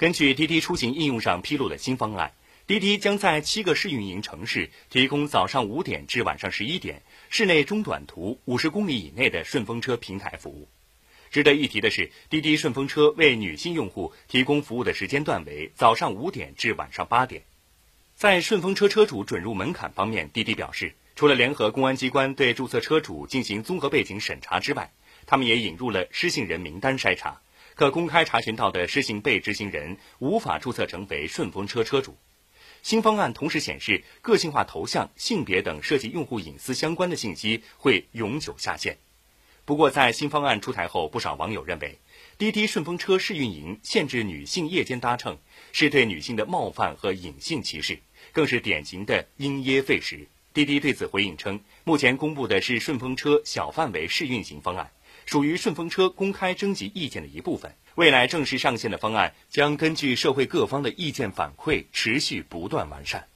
根据滴滴出行应用上披露的新方案，滴滴将在七个试运营城市提供早上五点至晚上十一点市内中短途五十公里以内的顺风车平台服务。值得一提的是，滴滴顺风车为女性用户提供服务的时间段为早上五点至晚上八点。在顺风车车主准入门槛方面，滴滴表示，除了联合公安机关对注册车主进行综合背景审查之外，他们也引入了失信人名单筛查。可公开查询到的失信被执行人无法注册成为顺风车车主。新方案同时显示，个性化头像、性别等涉及用户隐私相关的信息会永久下线。不过，在新方案出台后，不少网友认为，滴滴顺风车试运营限制女性夜间搭乘，是对女性的冒犯和隐性歧视，更是典型的因噎废食。滴滴对此回应称，目前公布的是顺风车小范围试运行方案。属于顺风车公开征集意见的一部分。未来正式上线的方案将根据社会各方的意见反馈，持续不断完善。